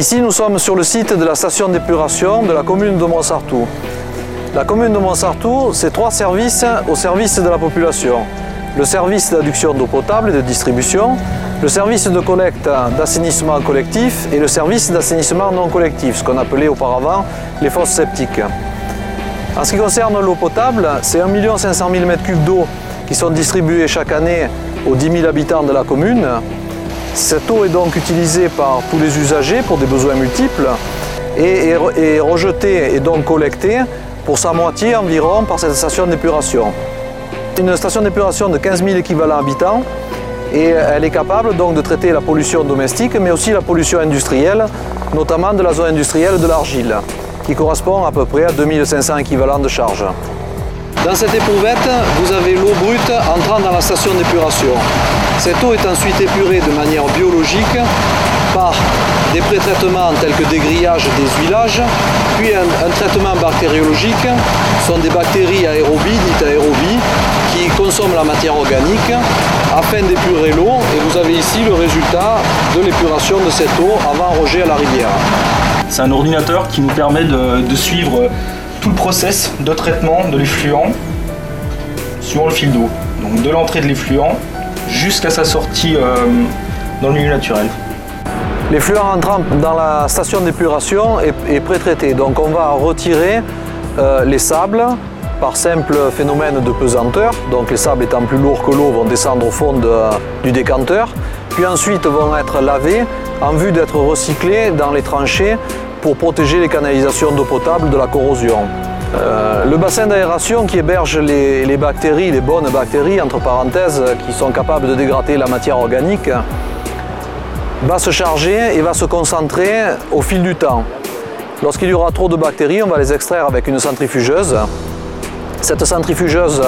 Ici, nous sommes sur le site de la station d'épuration de la commune de Montsartou. La commune de Montsartou, c'est trois services au service de la population. Le service d'adduction d'eau potable et de distribution, le service de collecte d'assainissement collectif et le service d'assainissement non collectif, ce qu'on appelait auparavant les fosses septiques. En ce qui concerne l'eau potable, c'est 1 500 000 m3 d'eau qui sont distribués chaque année aux 10 000 habitants de la commune. Cette eau est donc utilisée par tous les usagers pour des besoins multiples et est rejetée et donc collectée pour sa moitié environ par cette station d'épuration. Une station d'épuration de 15 000 équivalents habitants et elle est capable donc de traiter la pollution domestique mais aussi la pollution industrielle, notamment de la zone industrielle de l'argile, qui correspond à peu près à 2500 équivalents de charge. Dans cette éprouvette, vous avez l'eau brute entrant dans la station d'épuration. Cette eau est ensuite épurée de manière biologique par des pré-traitements tels que des grillages, des huilages, puis un, traitement bactériologique. Ce sont des bactéries aérobies, dites aérobies, qui consomment la matière organique afin d'épurer l'eau. Et vous avez ici le résultat de l'épuration de cette eau avant rejet à la rivière. C'est un ordinateur qui nous permet de, suivre tout le process de traitement de l'effluent sur le fil d'eau. Donc de l'entrée de l'effluent jusqu'à sa sortie euh, dans le milieu naturel. L'effluent entrant dans la station d'épuration est, pré-traité. Donc on va retirer euh, les sables par simple phénomène de pesanteur. Donc les sables étant plus lourds que l'eau vont descendre au fond du décanteur. Puis ensuite vont être lavés en vue d'être recyclés dans les tranchées pour protéger les canalisations d'eau potable de la corrosion. Euh, le bassin d'aération qui héberge les, les, bactéries, les bonnes bactéries, entre parenthèses, qui sont capables de dégrader la matière organique, va se charger et va se concentrer au fil du temps. Lorsqu'il y aura trop de bactéries, on va les extraire avec une centrifugeuse. Cette centrifugeuse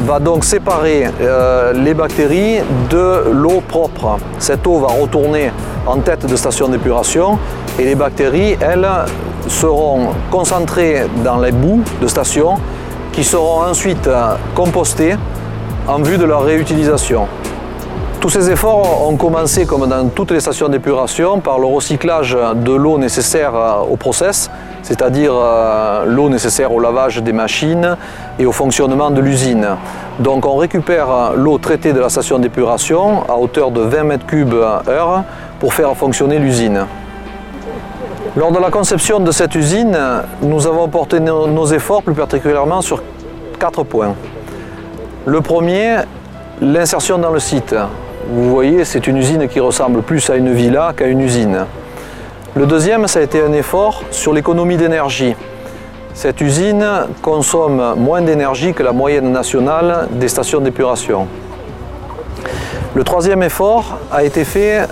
va donc séparer euh, les bactéries de l'eau propre. Cette eau va retourner en tête de station d'épuration et les bactéries, elles, seront concentrées dans les boues de station qui seront ensuite compostées en vue de leur réutilisation. Tous ces efforts ont commencé, comme dans toutes les stations d'épuration, par le recyclage de l'eau nécessaire au process, c'est-à-dire euh, l'eau nécessaire au lavage des machines et au fonctionnement de l'usine. Donc on récupère l'eau traitée de la station d'épuration à hauteur de 20 m3 heure pour faire fonctionner l'usine. Lors de la conception de cette usine, nous avons porté nos efforts plus particulièrement sur quatre points. Le premier, l'insertion dans le site. Vous voyez, c'est une usine qui ressemble plus à une villa qu'à une usine. Le deuxième, ça a été un effort sur l'économie d'énergie. Cette usine consomme moins d'énergie que la moyenne nationale des stations d'épuration. Le troisième effort a été fait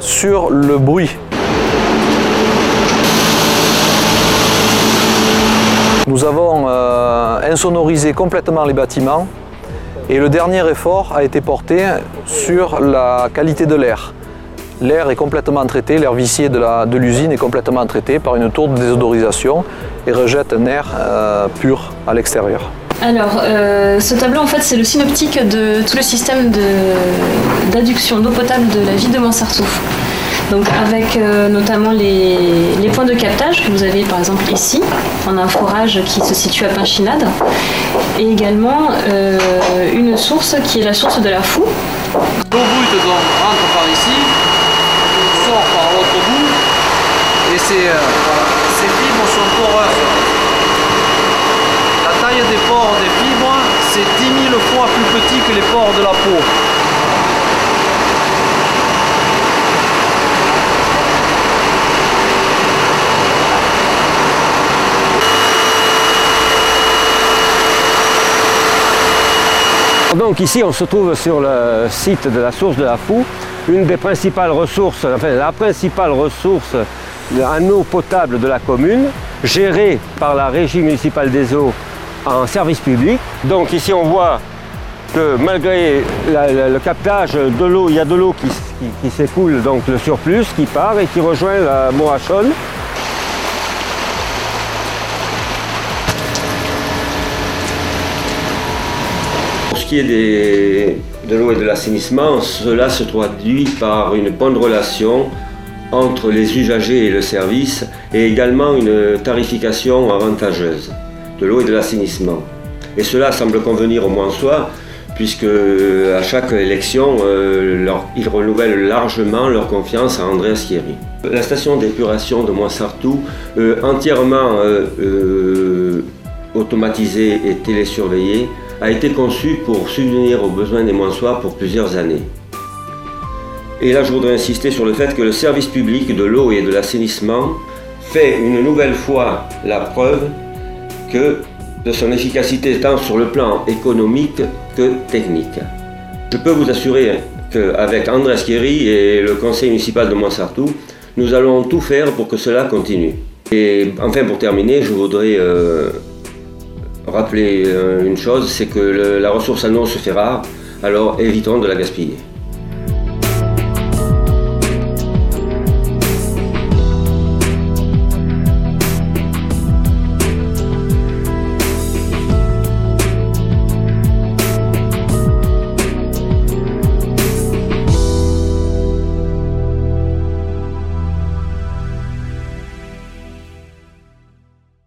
sur le bruit. Nous avons euh, insonorisé complètement les bâtiments et le dernier effort a été porté sur la qualité de l'air. L'air est complètement traité, l'air vicié de l'usine est complètement traité par une tour de désodorisation et rejette un air euh, pur à l'extérieur. Alors, euh, ce tableau, en fait, c'est le synoptique de tout le système d'adduction d'eau potable de la ville de Montsartou. Donc avec euh, notamment les, points de captage que vous avez par exemple ici. On a un forage qui se situe à Pinchinade et également euh, une source qui est la source de la Fou. L'eau brute rentre par ici, sort par l'autre bout et ces, euh, sont. La taille des pores des fibres, c'est 10 000 fois plus petit que les pores de la peau. Donc ici on se trouve sur le site de la source de la Fou, une des principales ressources, la principale ressource en eau potable de la commune, gérée par la régie municipale des eaux en service public. Donc ici on voit que malgré le captage de l'eau, il y a de l'eau qui, s'écoule, donc le surplus qui part et qui rejoint la Morachonne. De l'eau et de l'assainissement, cela se traduit par une bonne relation entre les usagers et le service et également une tarification avantageuse de l'eau et de l'assainissement. Et cela semble convenir au moins soi, puisque à chaque élection, euh, ils renouvellent largement leur confiance à André Thierry. La station d'épuration de Moissartou, euh, entièrement euh, automatisée et télésurveillée, a été conçue pour subvenir aux besoins des Moissois pour plusieurs années. Et là, je voudrais insister sur le fait que le service public de l'eau et de l'assainissement fait une nouvelle fois la preuve que de son efficacité tant sur le plan économique que technique. Je peux vous assurer qu'avec André Thierry et le conseil municipal de Montsartou, nous allons tout faire pour que cela continue. Et enfin, pour terminer, je voudrais euh, rappeler euh, une chose, c'est que la ressource eau se fait rare, alors évitons de la gaspiller.